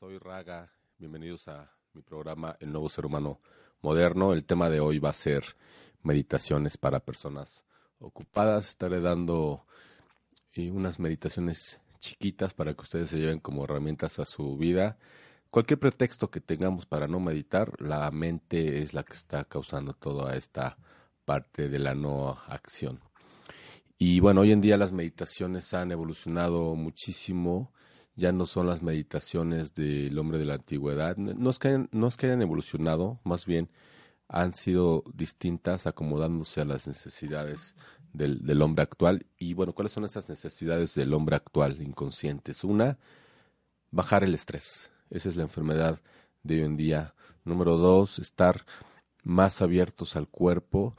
Soy Raga. Bienvenidos a mi programa El Nuevo Ser Humano Moderno. El tema de hoy va a ser meditaciones para personas ocupadas. Estaré dando eh, unas meditaciones chiquitas para que ustedes se lleven como herramientas a su vida. Cualquier pretexto que tengamos para no meditar, la mente es la que está causando toda esta parte de la no acción. Y bueno, hoy en día las meditaciones han evolucionado muchísimo ya no son las meditaciones del hombre de la antigüedad. No es que hayan, no es que hayan evolucionado, más bien han sido distintas acomodándose a las necesidades del, del, hombre actual. Y bueno, ¿cuáles son esas necesidades del hombre actual inconscientes? Una, bajar el estrés. Esa es la enfermedad de hoy en día. Número dos, estar más abiertos al cuerpo.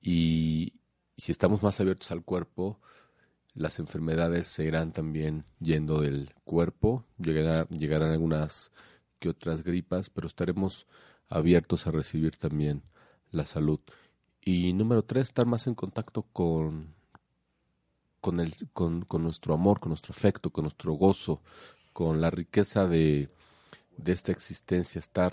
Y si estamos más abiertos al cuerpo, las enfermedades se irán también yendo del cuerpo, llegarán, llegarán algunas que otras gripas, pero estaremos abiertos a recibir también la salud. Y número tres, estar más en contacto con, con, el, con, con nuestro amor, con nuestro afecto, con nuestro gozo, con la riqueza de, de esta existencia, estar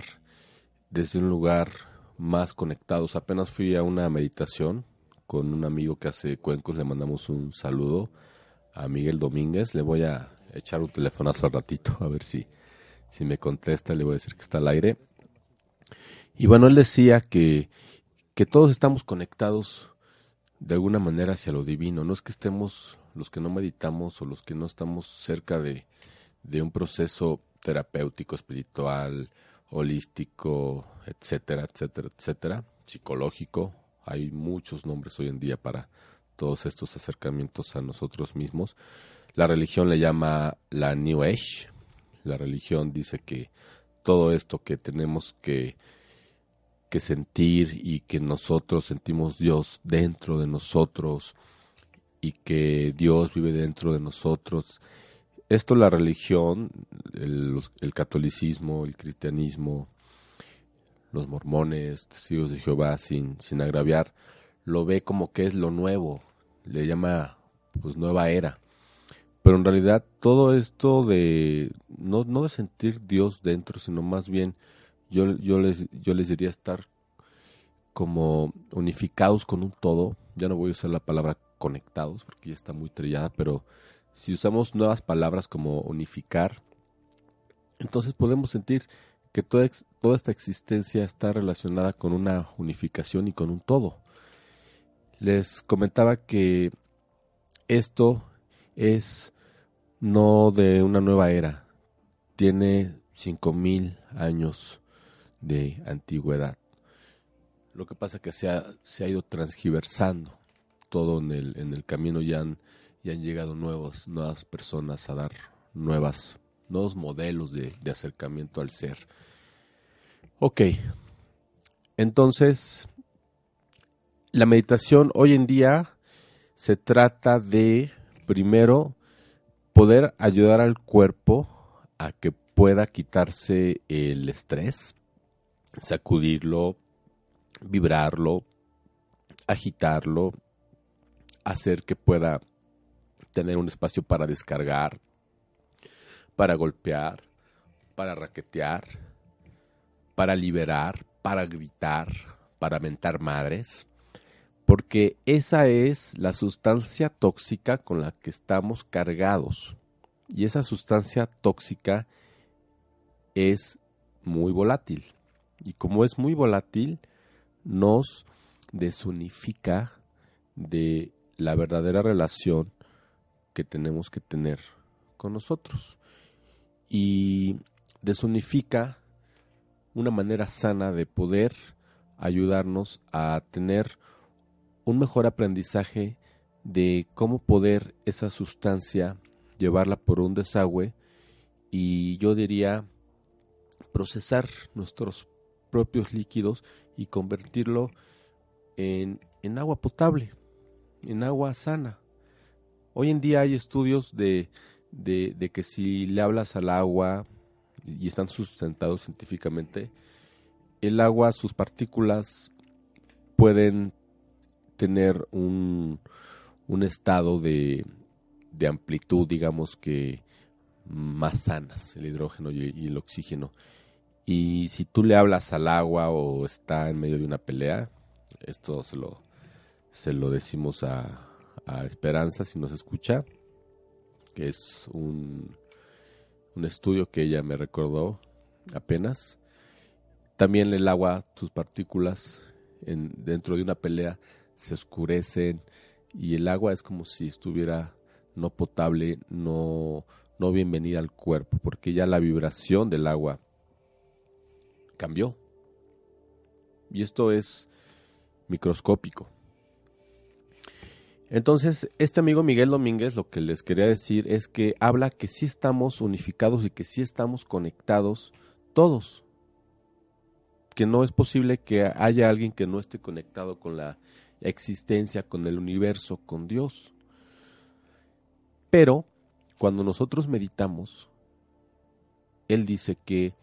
desde un lugar más conectados. Apenas fui a una meditación con un amigo que hace cuencos, le mandamos un saludo a Miguel Domínguez, le voy a echar un telefonazo al ratito, a ver si, si me contesta, le voy a decir que está al aire. Y bueno, él decía que, que todos estamos conectados de alguna manera hacia lo divino, no es que estemos los que no meditamos o los que no estamos cerca de, de un proceso terapéutico, espiritual, holístico, etcétera, etcétera, etcétera, psicológico, hay muchos nombres hoy en día para todos estos acercamientos a nosotros mismos. La religión le llama la New Age. La religión dice que todo esto que tenemos que, que sentir y que nosotros sentimos Dios dentro de nosotros y que Dios vive dentro de nosotros. Esto la religión, el, el catolicismo, el cristianismo, los mormones, testigos de Jehová, sin, sin agraviar, lo ve como que es lo nuevo, le llama pues nueva era. Pero en realidad todo esto de no, no de sentir Dios dentro, sino más bien yo, yo, les, yo les diría estar como unificados con un todo. Ya no voy a usar la palabra conectados porque ya está muy trillada, pero si usamos nuevas palabras como unificar, entonces podemos sentir que toda, esta existencia está relacionada con una unificación y con un todo. Les comentaba que esto es no de una nueva era, tiene cinco mil años de antigüedad. Lo que pasa es que se ha, se ha ido transgiversando todo en el, en el camino ya han, han llegado nuevos, nuevas personas a dar nuevas nuevos modelos de, acercamiento al ser. Ok, entonces la meditación hoy en día se trata de, primero, poder ayudar al cuerpo a que pueda quitarse el estrés, sacudirlo, vibrarlo, agitarlo, hacer que pueda tener un espacio para descargar, para golpear, para raquetear, para liberar, para gritar, para mentar madres, porque esa es la sustancia tóxica con la que estamos cargados. Y esa sustancia tóxica es muy volátil. Y como es muy volátil, nos desunifica de la verdadera relación que tenemos que tener con nosotros. Y desunifica una manera sana de poder ayudarnos a tener un mejor aprendizaje de cómo poder esa sustancia llevarla por un desagüe y yo diría procesar nuestros propios líquidos y convertirlo en, en agua potable, en agua sana. Hoy en día hay estudios de, de, que si le hablas al agua, y están sustentados científicamente, el agua, sus partículas pueden tener un, un estado de, de, amplitud, digamos que más sanas, el hidrógeno y, el oxígeno. Y si tú le hablas al agua o está en medio de una pelea, esto se lo, se lo decimos a, a Esperanza si nos escucha, que es un, un estudio que ella me recordó apenas. También el agua, sus partículas en, dentro de una pelea se oscurecen y el agua es como si estuviera no potable, no, no bienvenida al cuerpo, porque ya la vibración del agua cambió. Y esto es microscópico. Entonces, este amigo Miguel Domínguez lo que les quería decir es que habla que sí estamos unificados y que sí estamos conectados todos. Que no es posible que haya alguien que no esté conectado con la existencia, con el universo, con Dios. Pero cuando nosotros meditamos, él dice que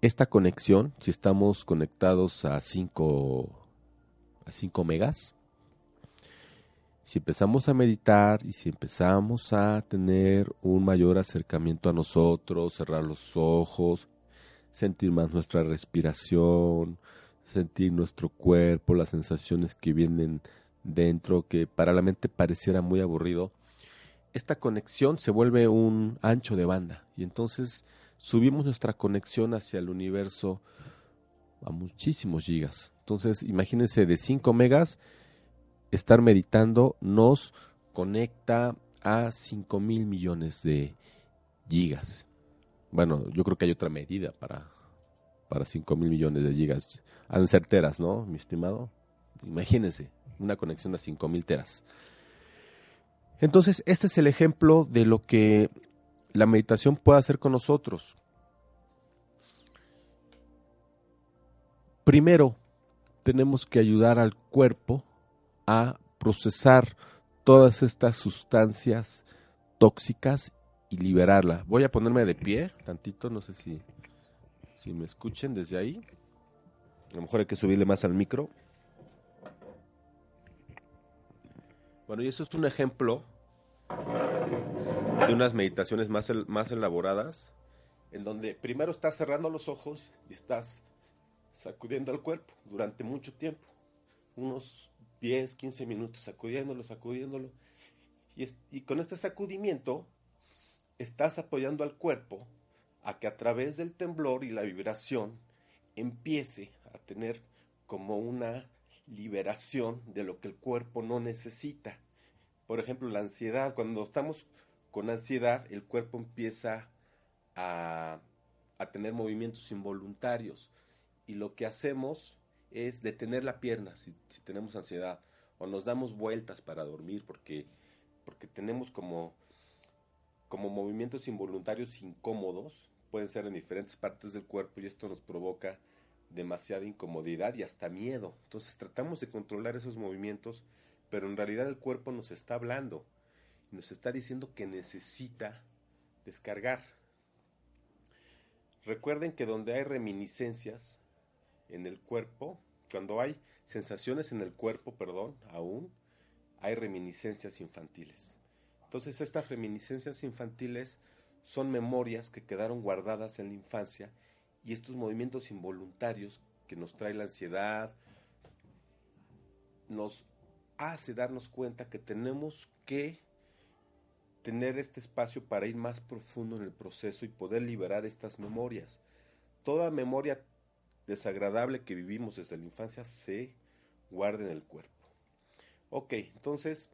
esta conexión, si estamos conectados a 5 a 5 megas, si empezamos a meditar y si empezamos a tener un mayor acercamiento a nosotros, cerrar los ojos, sentir más nuestra respiración, sentir nuestro cuerpo, las sensaciones que vienen dentro, que para la mente pareciera muy aburrido, esta conexión se vuelve un ancho de banda y entonces subimos nuestra conexión hacia el universo a muchísimos gigas. Entonces, imagínense de 5 megas estar meditando nos conecta a 5 mil millones de gigas. Bueno, yo creo que hay otra medida para, para 5 mil millones de gigas. Han ser teras, ¿no, mi estimado? Imagínense, una conexión a 5 mil teras. Entonces, este es el ejemplo de lo que la meditación puede hacer con nosotros. Primero, tenemos que ayudar al cuerpo a procesar todas estas sustancias tóxicas y liberarla. Voy a ponerme de pie tantito, no sé si, si me escuchen desde ahí. A lo mejor hay que subirle más al micro. Bueno, y eso es un ejemplo de unas meditaciones más, más elaboradas, en donde primero estás cerrando los ojos y estás sacudiendo el cuerpo durante mucho tiempo, unos 10, 15 minutos sacudiéndolo, sacudiéndolo. Y, y con este sacudimiento estás apoyando al cuerpo a que a través del temblor y la vibración empiece a tener como una liberación de lo que el cuerpo no necesita. Por ejemplo, la ansiedad. Cuando estamos con ansiedad, el cuerpo empieza a, a tener movimientos involuntarios. Y lo que hacemos es detener la pierna si, tenemos ansiedad o nos damos vueltas para dormir porque, porque tenemos como, como movimientos involuntarios incómodos, pueden ser en diferentes partes del cuerpo y esto nos provoca demasiada incomodidad y hasta miedo. Entonces tratamos de controlar esos movimientos, pero en realidad el cuerpo nos está hablando, nos está diciendo que necesita descargar. Recuerden que donde hay reminiscencias, en el cuerpo, cuando hay sensaciones en el cuerpo, perdón, aún, hay reminiscencias infantiles. Entonces estas reminiscencias infantiles son memorias que quedaron guardadas en la infancia y estos movimientos involuntarios que nos trae la ansiedad nos hace darnos cuenta que tenemos que tener este espacio para ir más profundo en el proceso y poder liberar estas memorias. Toda memoria desagradable que vivimos desde la infancia se guarda en el cuerpo. Ok, entonces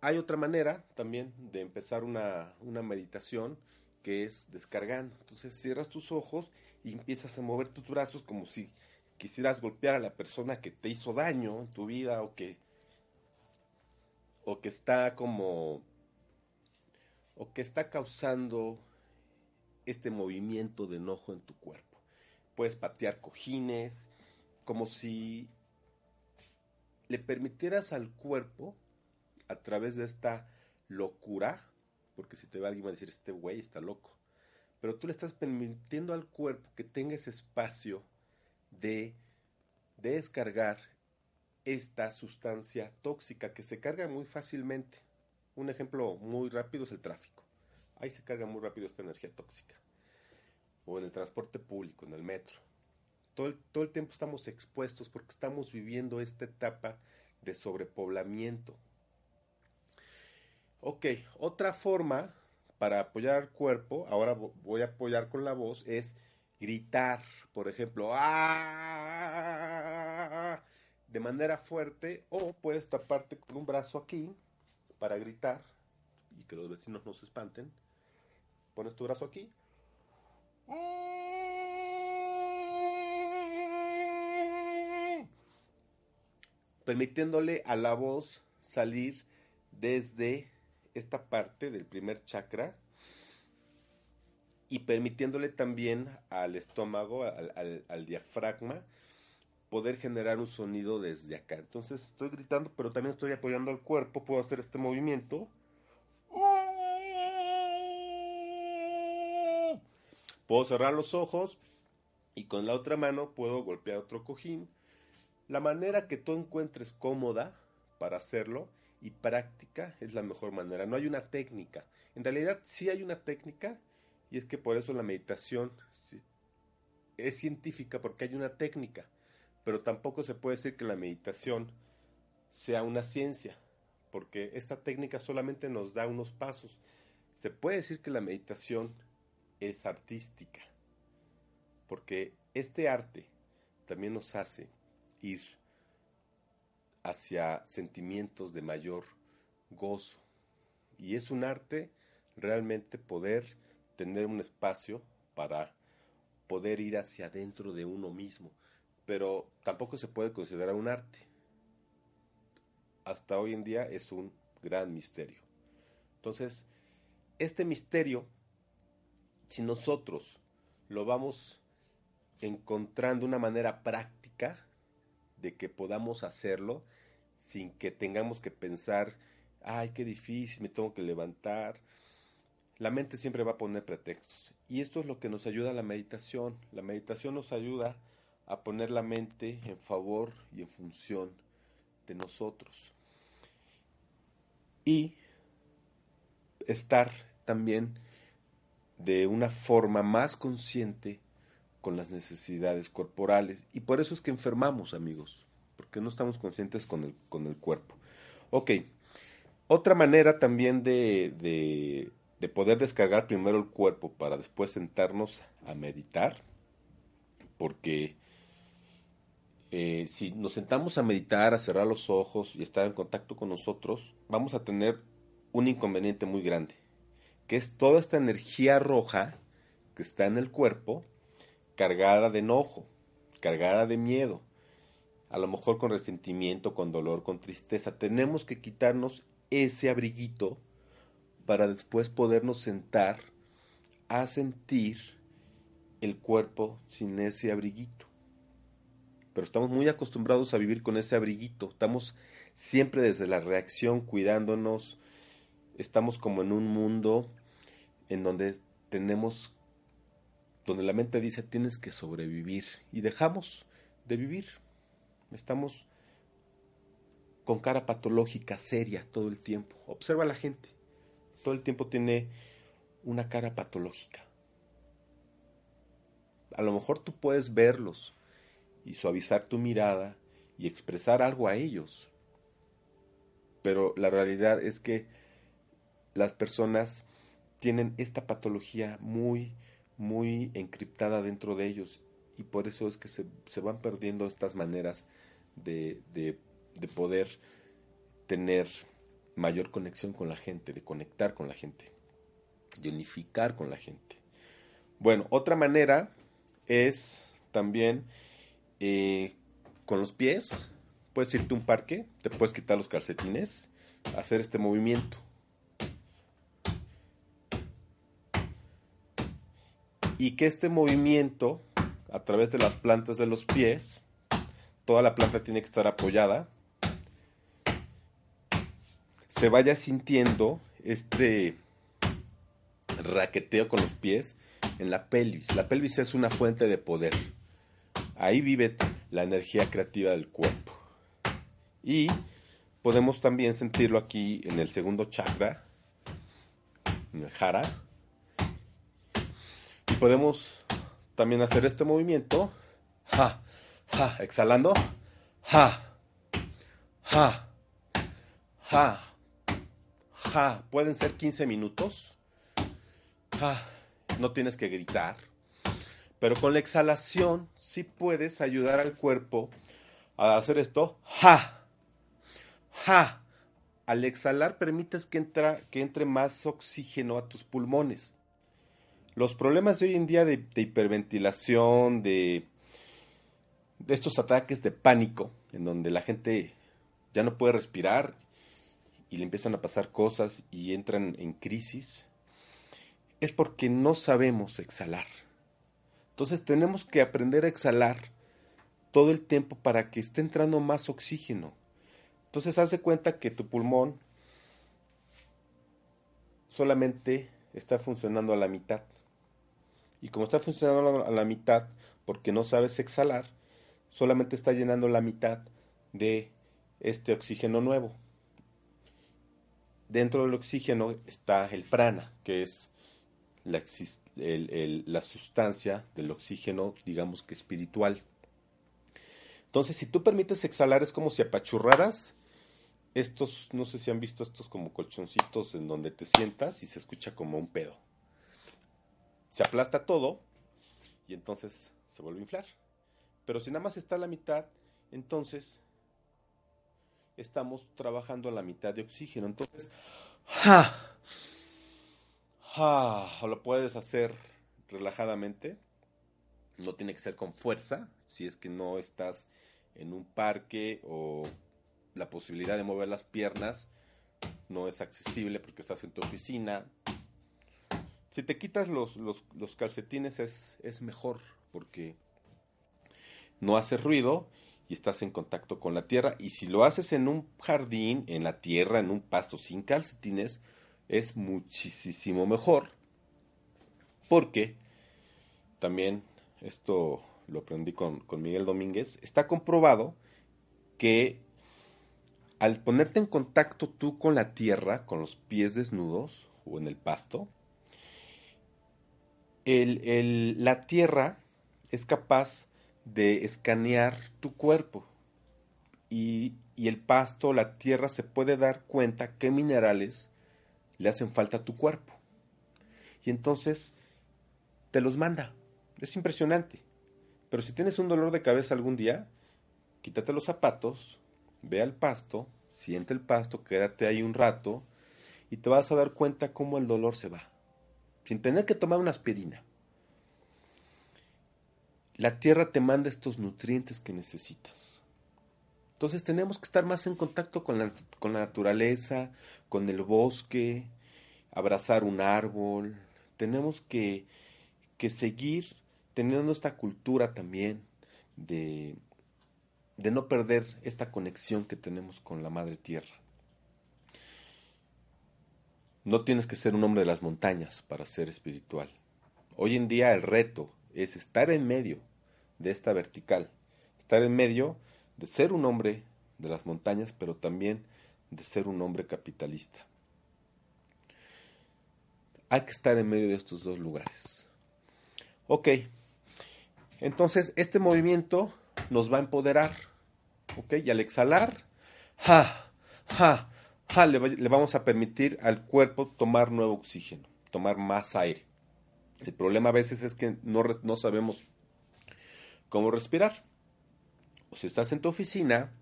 hay otra manera también de empezar una, una meditación que es descargando. Entonces cierras tus ojos y empiezas a mover tus brazos como si quisieras golpear a la persona que te hizo daño en tu vida o que o que está como o que está causando este movimiento de enojo en tu cuerpo. Puedes patear cojines como si le permitieras al cuerpo a través de esta locura porque si te ve alguien va a decir, este güey está loco. Pero tú le estás permitiendo al cuerpo que tenga ese espacio de, descargar esta sustancia tóxica que se carga muy fácilmente. Un ejemplo muy rápido es el tráfico. Ahí se carga muy rápido esta energía tóxica. O en el transporte público, en el metro. Todo el, todo el tiempo estamos expuestos porque estamos viviendo esta etapa de sobrepoblamiento Ok, otra forma para apoyar al cuerpo, ahora voy a apoyar con la voz, es gritar, por ejemplo, ¡Ah! de manera fuerte, o puedes taparte con un brazo aquí para gritar y que los vecinos no se espanten. Pones tu brazo aquí. Permitiéndole a la voz salir desde esta parte del primer chakra y permitiéndole también al estómago, al, diafragma, poder generar un sonido desde acá. Entonces estoy gritando, pero también estoy apoyando al cuerpo, puedo hacer este movimiento. Puedo cerrar los ojos y con la otra mano puedo golpear otro cojín. La manera que tú encuentres cómoda para hacerlo y práctica es la mejor manera. No hay una técnica. En realidad sí hay una técnica y es que por eso la meditación es científica porque hay una técnica. Pero tampoco se puede decir que la meditación sea una ciencia porque esta técnica solamente nos da unos pasos. Se puede decir que la meditación es artística porque este arte también nos hace ir hacia sentimientos de mayor gozo. Y es un arte realmente poder tener un espacio para poder ir hacia adentro de uno mismo. Pero tampoco se puede considerar un arte. Hasta hoy en día es un gran misterio. Entonces, este misterio, si nosotros lo vamos encontrando una manera práctica de que podamos hacerlo, sin que tengamos que pensar, ay, qué difícil, me tengo que levantar. La mente siempre va a poner pretextos. Y esto es lo que nos ayuda a la meditación. La meditación nos ayuda a poner la mente en favor y en función de nosotros. Y estar también de una forma más consciente con las necesidades corporales. Y por eso es que enfermamos, amigos porque no estamos conscientes con el, con el cuerpo. Ok, otra manera también de, de, poder descargar primero el cuerpo para después sentarnos a meditar, porque eh, si nos sentamos a meditar, a cerrar los ojos y estar en contacto con nosotros, vamos a tener un inconveniente muy grande, que es toda esta energía roja que está en el cuerpo cargada de enojo, cargada de miedo, a lo mejor con resentimiento, con dolor, con tristeza. Tenemos que quitarnos ese abriguito para después podernos sentar a sentir el cuerpo sin ese abriguito. Pero estamos muy acostumbrados a vivir con ese abriguito. Estamos siempre desde la reacción cuidándonos. Estamos como en un mundo en donde tenemos, donde la mente dice tienes que sobrevivir y dejamos de vivir. Estamos con cara patológica, seria, todo el tiempo. Observa a la gente. Todo el tiempo tiene una cara patológica. A lo mejor tú puedes verlos y suavizar tu mirada y expresar algo a ellos. Pero la realidad es que las personas tienen esta patología muy, muy encriptada dentro de ellos y por eso es que se, se van perdiendo estas maneras de, de, de poder tener mayor conexión con la gente, de conectar con la gente, de unificar con la gente. Bueno, otra manera es también eh, con los pies. Puedes irte a un parque, te puedes quitar los calcetines, hacer este movimiento. Y que este movimiento, a través de las plantas de los pies, toda la planta tiene que estar apoyada, se vaya sintiendo este raqueteo con los pies en la pelvis. La pelvis es una fuente de poder. Ahí vive la energía creativa del cuerpo. Y podemos también sentirlo aquí en el segundo chakra, en el jara. Podemos también hacer este movimiento. Exhalando. Ja. Pueden ser 15 minutos. No tienes que gritar, pero con la exhalación sí puedes ayudar al cuerpo a hacer esto. Al exhalar permites que, entra, que entre más oxígeno a tus pulmones. Los problemas de hoy en día de, hiperventilación, de, estos ataques de pánico, en donde la gente ya no puede respirar y le empiezan a pasar cosas y entran en crisis, es porque no sabemos exhalar. Entonces tenemos que aprender a exhalar todo el tiempo para que esté entrando más oxígeno. Entonces haz cuenta que tu pulmón solamente está funcionando a la mitad. Y como está funcionando a la mitad porque no sabes exhalar, solamente está llenando la mitad de este oxígeno nuevo. Dentro del oxígeno está el prana, que es la, sustancia del oxígeno, digamos que espiritual. Entonces, si tú permites exhalar, es como si apachurraras estos, no sé si han visto estos como colchoncitos en donde te sientas y se escucha como un pedo. Se aplasta todo y entonces se vuelve a inflar. Pero si nada más está a la mitad, entonces estamos trabajando a la mitad de oxígeno. Entonces, ¡ja! O lo puedes hacer relajadamente. No tiene que ser con fuerza. Si es que no estás en un parque o la posibilidad de mover las piernas no es accesible porque estás en tu oficina. Si te quitas los, los, calcetines es, es mejor porque no hace ruido y estás en contacto con la tierra. Y si lo haces en un jardín, en la tierra, en un pasto sin calcetines, es muchísimo mejor. Porque también esto lo aprendí con, Miguel Domínguez, está comprobado que al ponerte en contacto tú con la tierra, con los pies desnudos o en el pasto, la tierra es capaz de escanear tu cuerpo y, y, el pasto, la tierra se puede dar cuenta qué minerales le hacen falta a tu cuerpo. Y entonces te los manda. Es impresionante. Pero si tienes un dolor de cabeza algún día, quítate los zapatos, ve al pasto, siente el pasto, quédate ahí un rato y te vas a dar cuenta cómo el dolor se va. Sin tener que tomar una aspirina. La tierra te manda estos nutrientes que necesitas. Entonces tenemos que estar más en contacto con la, con la naturaleza, con el bosque, abrazar un árbol. Tenemos que, que seguir teniendo esta cultura también de, de no perder esta conexión que tenemos con la Madre Tierra. No tienes que ser un hombre de las montañas para ser espiritual. Hoy en día el reto es estar en medio de esta vertical, estar en medio de ser un hombre de las montañas, pero también de ser un hombre capitalista. Hay que estar en medio de estos dos lugares. Ok, entonces este movimiento nos va a empoderar. Ok, y al exhalar, ja, ja, le, vamos a permitir al cuerpo tomar nuevo oxígeno, tomar más aire. El problema a veces es que no, sabemos cómo respirar. Si estás en tu oficina,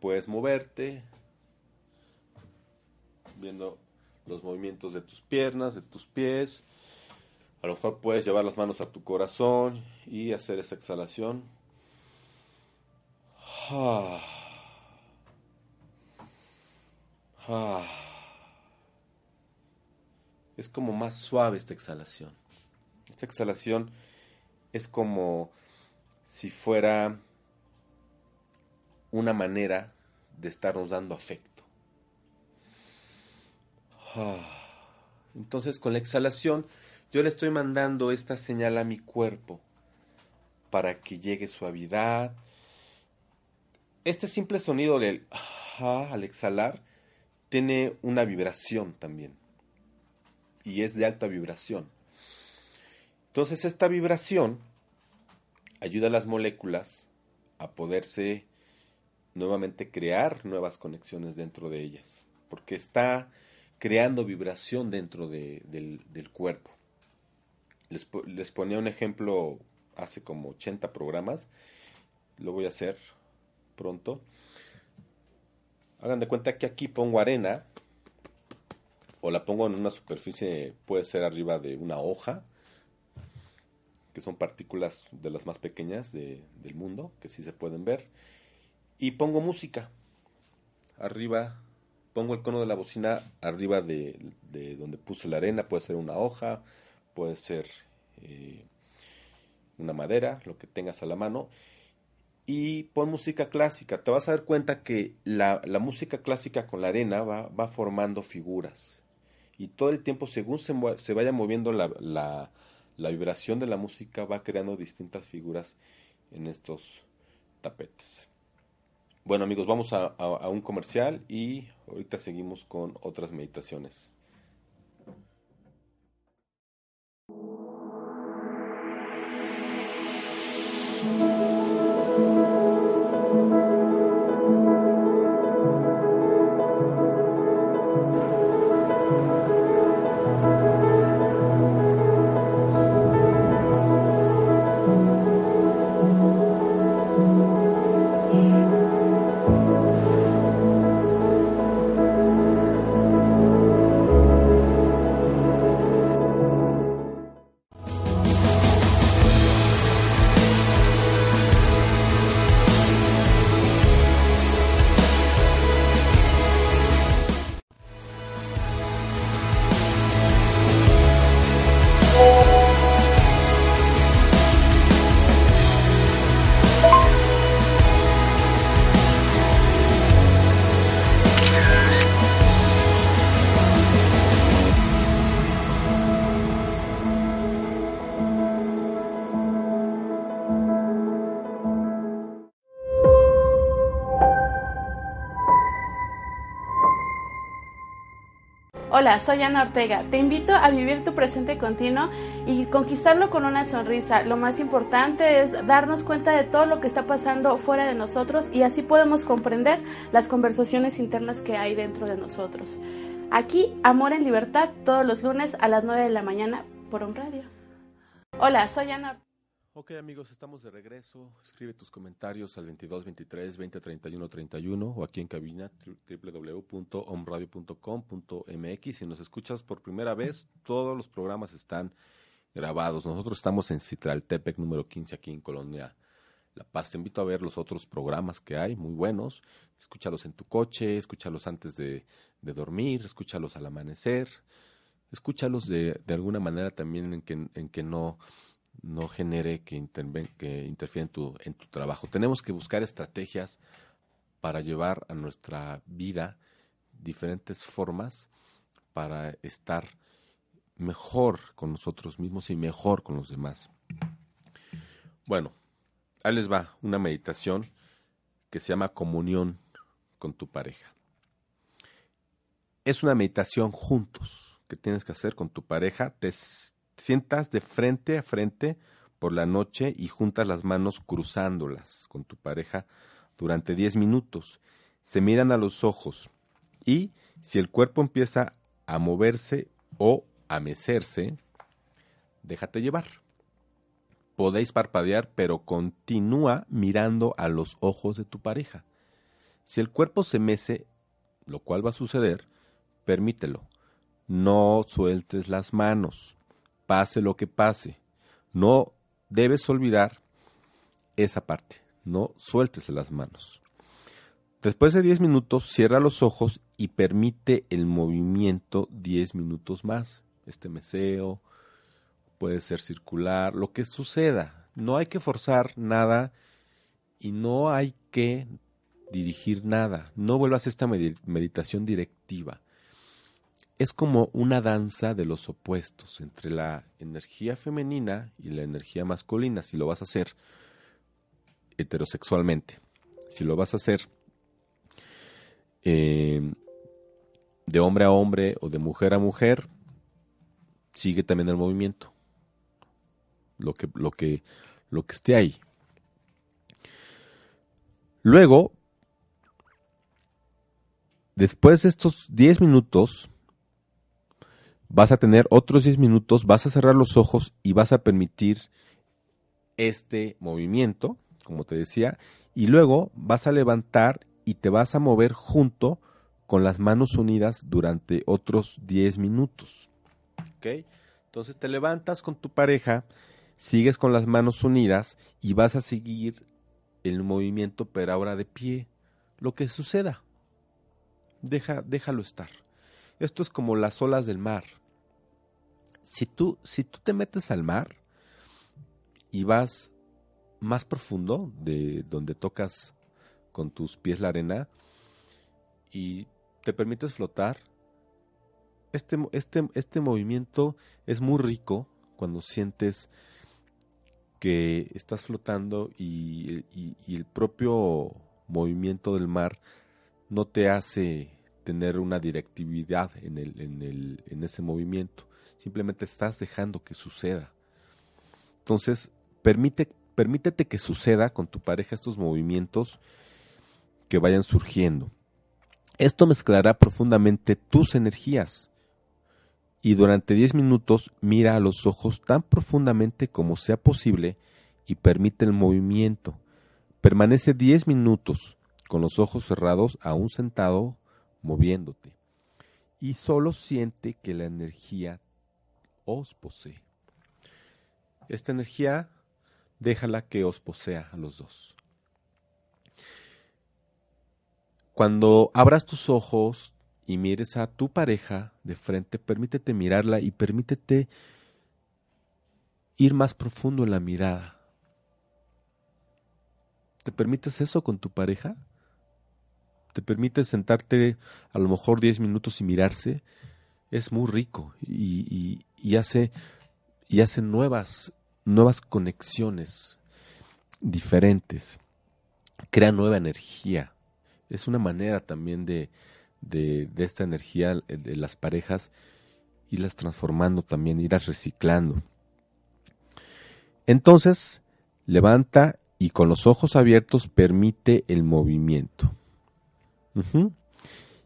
puedes moverte, viendo los movimientos de tus piernas, de tus pies. A lo mejor puedes llevar las manos a tu corazón y hacer esa exhalación. Ah. Ah. Es como más suave esta exhalación. Esta exhalación es como si fuera una manera de estarnos dando afecto. Ah. Entonces con la exhalación yo le estoy mandando esta señal a mi cuerpo para que llegue suavidad. Este simple sonido del al exhalar tiene una vibración también. Y es de alta vibración. Entonces esta vibración ayuda a las moléculas a poderse nuevamente crear nuevas conexiones dentro de ellas. Porque está creando vibración dentro del, cuerpo. Les, les ponía un ejemplo hace como 80 programas. Lo voy a hacer pronto. Hagan de cuenta que aquí pongo arena o la pongo en una superficie, puede ser arriba de una hoja, que son partículas de las más pequeñas del mundo, que sí se pueden ver, y pongo música arriba, pongo el cono de la bocina arriba de, donde puse la arena, puede ser una hoja, puede ser eh, una madera, lo que tengas a la mano, y pon música clásica. Te vas a dar cuenta que la, música clásica con la arena va, va, formando figuras. Y todo el tiempo, según se, se vaya moviendo la, la, la, vibración de la música, va creando distintas figuras en estos tapetes. Bueno amigos, vamos a, a un comercial y ahorita seguimos con otras meditaciones. Hola, soy Ana Ortega. Te invito a vivir tu presente continuo y conquistarlo con una sonrisa. Lo más importante es darnos cuenta de todo lo que está pasando fuera de nosotros y así podemos comprender las conversaciones internas que hay dentro de nosotros. Aquí, Amor en Libertad, todos los lunes a las 9 de la mañana por un radio. Hola, soy Ana Ortega. Ok amigos, estamos de regreso. Escribe tus comentarios al 22 23 20 31 31 o aquí en cabina www.omradio.com.mx. Si nos escuchas por primera vez, todos los programas están grabados. Nosotros estamos en Citraltepec número 15 aquí en Colonia La Paz. Te invito a ver los otros programas que hay, muy buenos. Escúchalos en tu coche, escúchalos antes de, dormir, escúchalos al amanecer. Escúchalos de, de alguna manera también en que, en que no no genere que, interfiera en tu, en tu trabajo. Tenemos que buscar estrategias para llevar a nuestra vida diferentes formas para estar mejor con nosotros mismos y mejor con los demás. Bueno, ahí les va una meditación que se llama comunión con tu pareja. Es una meditación juntos que tienes que hacer con tu pareja. Te, sientas de frente a frente por la noche y juntas las manos cruzándolas con tu pareja durante 10 minutos. Se miran a los ojos Y si el cuerpo empieza a moverse o a mecerse, déjate llevar. Podéis parpadear, pero continúa mirando a los ojos de tu pareja. Si el cuerpo se mece, lo cual va a suceder, permítelo. No sueltes las manos, pase lo que pase. No debes olvidar esa parte, no sueltes las manos. Después de 10 minutos, cierra los ojos y permite el movimiento 10 minutos más. Este meseo puede ser circular, lo que suceda. No hay que forzar nada y no hay que dirigir nada. No vuelvas a esta meditación directiva. Es como una danza de los opuestos entre la energía femenina y la energía masculina, si lo vas a hacer heterosexualmente. Si lo vas a hacer eh, de hombre a hombre o de mujer a mujer, sigue también el movimiento. Lo que, lo que, lo que esté ahí. Luego, después de estos 10 minutos, vas a tener otros 10 minutos, vas a cerrar los ojos y vas a permitir este movimiento, como te decía, y luego vas a levantar y te vas a mover junto con las manos unidas durante otros 10 minutos. Entonces te levantas con tu pareja, sigues con las manos unidas y vas a seguir el movimiento, pero ahora de pie. Lo que suceda, deja, déjalo estar. Esto es como las olas del mar. Si tú, si tú te metes al mar y vas más profundo de donde tocas con tus pies la arena y te permites flotar, este, este, este movimiento es muy rico cuando sientes que estás flotando y, el propio movimiento del mar no te hace tener una directividad en, el, en, el, en ese movimiento. Simplemente estás dejando que suceda. Entonces, permite, permítete que suceda con tu pareja estos movimientos que vayan surgiendo. Esto mezclará profundamente tus energías y durante 10 minutos mira a los ojos tan profundamente como sea posible y permite el movimiento. Permanece 10 minutos con los ojos cerrados aún sentado moviéndote y solo siente que la energía os posee. Esta energía déjala que os posea a los dos. Cuando abras tus ojos y mires a tu pareja de frente, permítete mirarla y permítete ir más profundo en la mirada. ¿Te permites eso con tu pareja? ¿Te permites sentarte a lo mejor 10 minutos y mirarse? Es muy rico y, hace, y hace nuevas, nuevas conexiones diferentes. Crea nueva energía es una manera también de, de, esta energía de las parejas irlas transformando también, irlas reciclando. Entonces, levanta y con los ojos abiertos permite el movimiento.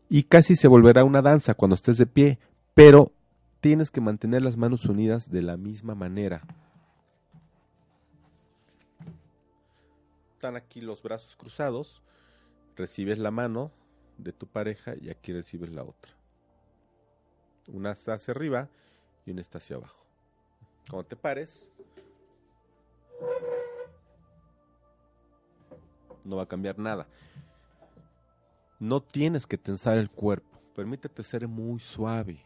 Y casi se volverá una danza cuando estés de pie, pero tienes que mantener las manos unidas de la misma manera. Están aquí los brazos cruzados recibes la mano de tu pareja y aquí recibes la otra. Una está hacia arriba y una está hacia abajo. Cuando te pares, no va a cambiar nada. No tienes que tensar el cuerpo. Permítete ser muy suave.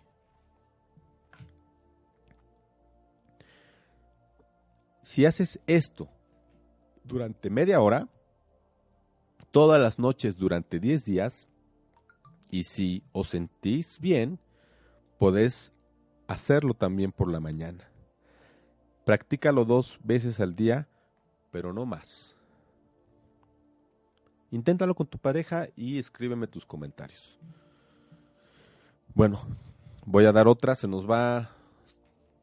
Si haces esto durante media hora, todas las noches durante 10 días y si os sentís bien, podés hacerlo también por la mañana. Practícalo dos veces al día, pero no más. Inténtalo con tu pareja y escríbeme tus comentarios. Bueno, voy a dar otra, se nos va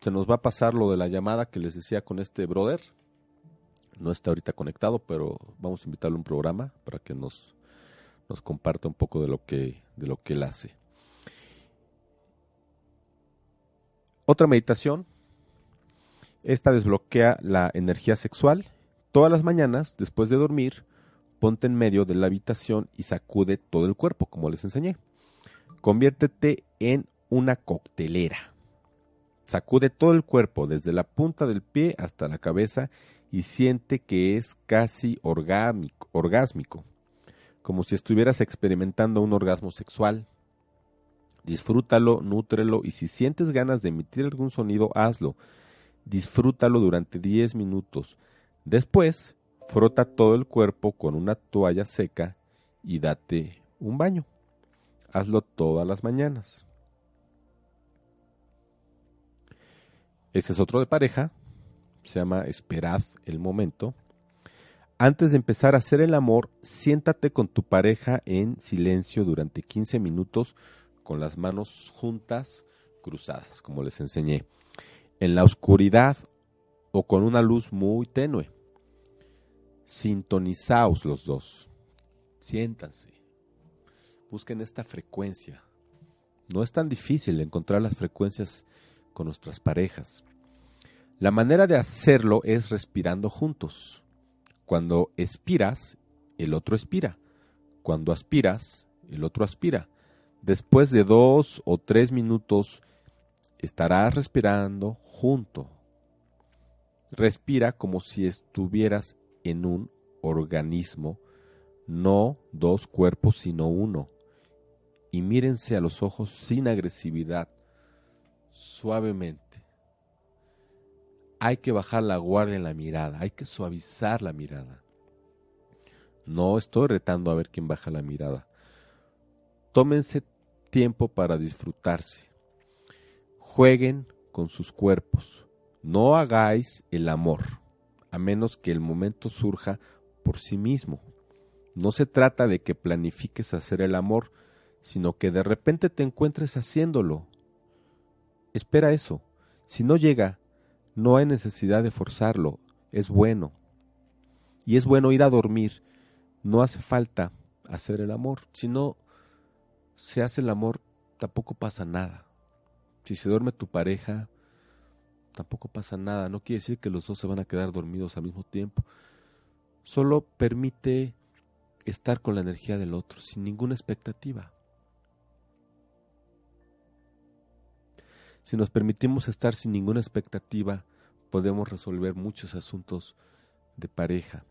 se nos va a pasar lo de la llamada que les decía con este brother no está ahorita conectado, pero vamos a invitarle a un programa para que nos, nos comparta un poco de lo que, de lo que él hace. Otra meditación. Esta desbloquea la energía sexual. Todas las mañanas, después de dormir, ponte en medio de la habitación y sacude todo el cuerpo, como les enseñé. Conviértete en una coctelera. Sacude todo el cuerpo, desde la punta del pie hasta la cabeza, y siente que es casi orgámico, orgásmico, como si estuvieras experimentando un orgasmo sexual. Disfrútalo, nútrelo y si sientes ganas de emitir algún sonido, hazlo. Disfrútalo durante 10 minutos. Después, frota todo el cuerpo con una toalla seca y date un baño. Hazlo todas las mañanas. Este es otro de pareja. Se llama Esperad el momento. Antes de empezar a hacer el amor, siéntate con tu pareja en silencio durante 15 minutos con las manos juntas, cruzadas, como les enseñé, en la oscuridad o con una luz muy tenue. Sintonizaos los dos. Siéntanse. Busquen esta frecuencia. No es tan difícil encontrar las frecuencias con nuestras parejas. La manera de hacerlo es respirando juntos. Cuando expiras, el otro expira. Cuando aspiras, el otro aspira. Después de dos o tres minutos estarás respirando junto. Respira como si estuvieras en un organismo, no dos cuerpos, sino uno. Y mírense a los ojos sin agresividad, suavemente. Hay que bajar la guardia en la mirada, hay que suavizar la mirada. No estoy retando a ver quién baja la mirada. Tómense tiempo para disfrutarse. Jueguen con sus cuerpos. No hagáis el amor, a menos que el momento surja por sí mismo. No se trata de que planifiques hacer el amor, sino que de repente te encuentres haciéndolo. Espera eso. Si no llega, no hay necesidad de forzarlo. Es bueno. Y es bueno ir a dormir. No hace falta hacer el amor, sino se hace el amor, tampoco pasa nada. Si se duerme tu pareja, tampoco pasa nada. No quiere decir que los dos se van a quedar dormidos al mismo tiempo. Solo permite estar con la energía del otro, sin ninguna expectativa. Si nos permitimos estar sin ninguna expectativa, podemos resolver muchos asuntos de pareja.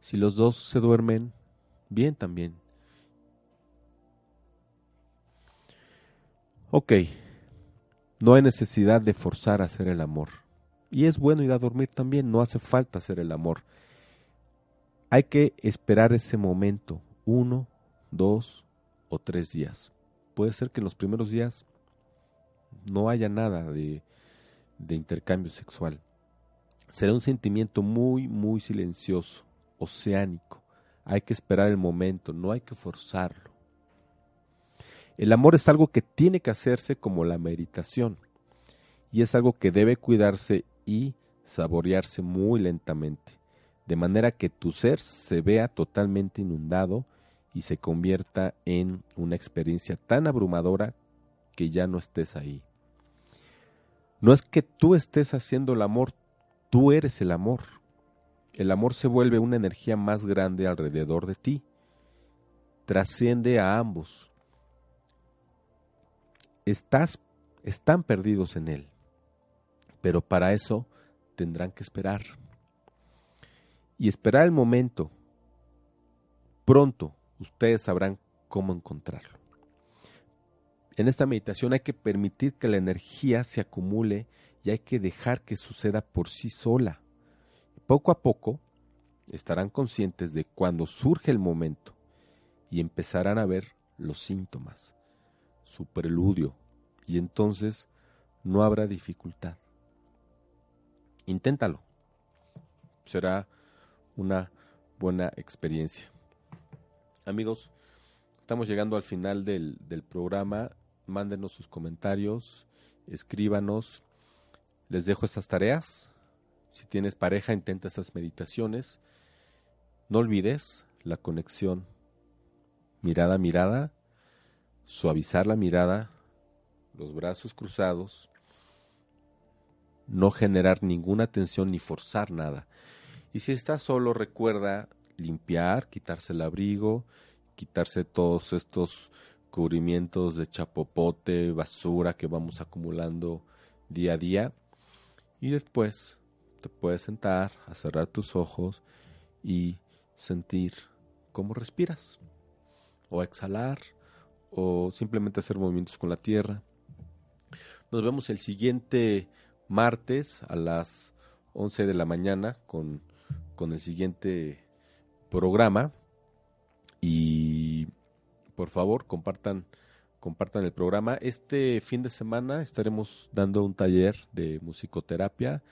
Si los dos se duermen, bien también. Ok, no hay necesidad de forzar a hacer el amor. Y es bueno ir a dormir también, no hace falta hacer el amor. Hay que esperar ese momento, uno, dos o tres días. Puede ser que en los primeros días no haya nada de, de intercambio sexual. Será un sentimiento muy, muy silencioso, oceánico. Hay que esperar el momento, no hay que forzarlo. El amor es algo que tiene que hacerse como la meditación y es algo que debe cuidarse y saborearse muy lentamente, de manera que tu ser se vea totalmente inundado y se convierta en una experiencia tan abrumadora que ya no estés ahí. No es que tú estés haciendo el amor, tú eres el amor. El amor se vuelve una energía más grande alrededor de ti, trasciende a ambos estás, están perdidos en Él. Pero para eso tendrán que esperar. Y esperar el momento. Pronto ustedes sabrán cómo encontrarlo. En esta meditación hay que permitir que la energía se acumule y hay que dejar que suceda por sí sola. Poco a poco estarán conscientes de cuando surge el momento y empezarán a ver los síntomas su preludio, y entonces no habrá dificultad. Inténtalo. Será una buena experiencia. Amigos, estamos llegando al final del, del programa. Mándenos sus comentarios, escríbanos. Les dejo estas tareas. Si tienes pareja, intenta esas meditaciones. No olvides la conexión mirada a mirada, suavizar la mirada, los brazos cruzados, no generar ninguna tensión ni forzar nada. Y si estás solo, recuerda limpiar, quitarse el abrigo, quitarse todos estos cubrimientos de chapopote, basura que vamos acumulando día a día. Y después te puedes sentar, a cerrar tus ojos y sentir cómo respiras. O exhalar, o simplemente hacer movimientos con la tierra. Nos vemos el siguiente martes a las 11 de la mañana con, con el siguiente programa. Y por favor, compartan, compartan el programa. Este fin de semana estaremos dando un taller de musicoterapia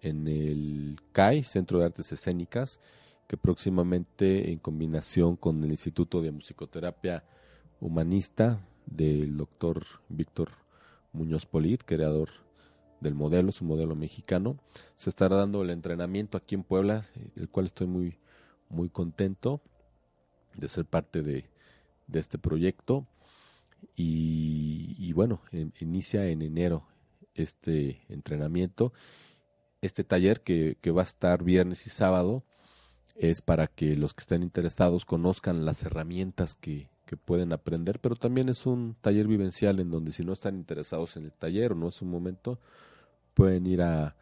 en el CAI, Centro de Artes Escénicas, que próximamente en combinación con el Instituto de Musicoterapia Humanista del doctor Víctor Muñoz Polit, creador del modelo, su modelo mexicano, se estará dando el entrenamiento aquí en Puebla, el cual estoy muy, muy contento de ser parte de, de este proyecto y, bueno, inicia en enero este entrenamiento. Este taller que, que, va a estar viernes y sábado es para que los que estén interesados conozcan las herramientas que, que pueden aprender, pero también es un taller vivencial en donde si no están interesados en el taller o no es un momento, pueden ir a,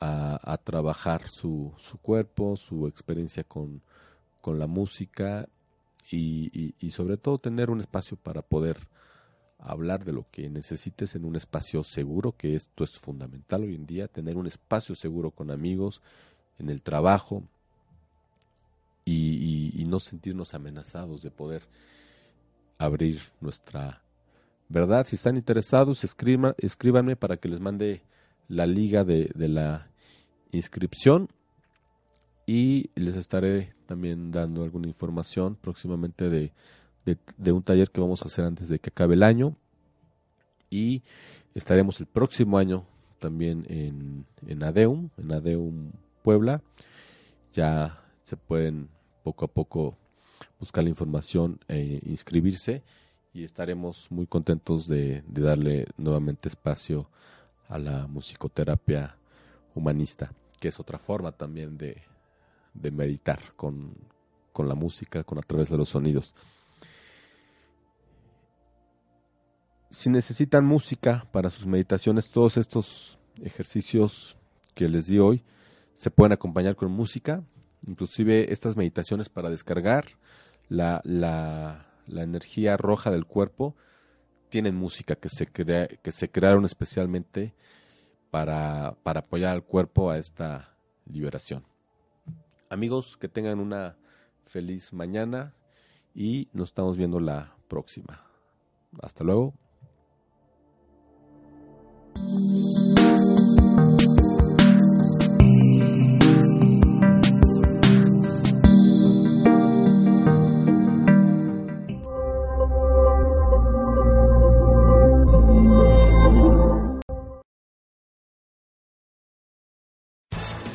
a, a trabajar su, su cuerpo, su experiencia con, con la música y, sobre todo tener un espacio para poder hablar de lo que necesites en un espacio seguro, que esto es fundamental hoy en día, tener un espacio seguro con amigos, en el trabajo y, no sentirnos amenazados de poder abrir nuestra verdad. Si están interesados, escriban, escríbanme para que les mande la liga de, de la inscripción y les estaré también dando alguna información próximamente de, de, un taller que vamos a hacer antes de que acabe el año y estaremos el próximo año también en, en ADEUM, en ADEUM Puebla. Ya se pueden poco a poco buscar la información e inscribirse y estaremos muy contentos de, de darle nuevamente espacio a la musicoterapia humanista, que es otra forma también de, de meditar con, con la música, con a través de los sonidos. Si necesitan música para sus meditaciones, todos estos ejercicios que les di hoy se pueden acompañar con música, inclusive estas meditaciones para descargar la, la, la energía roja del cuerpo tienen música que se, crea, que se crearon especialmente para, para apoyar al cuerpo a esta liberación. Amigos, que tengan una feliz mañana y nos estamos viendo la próxima. Hasta luego.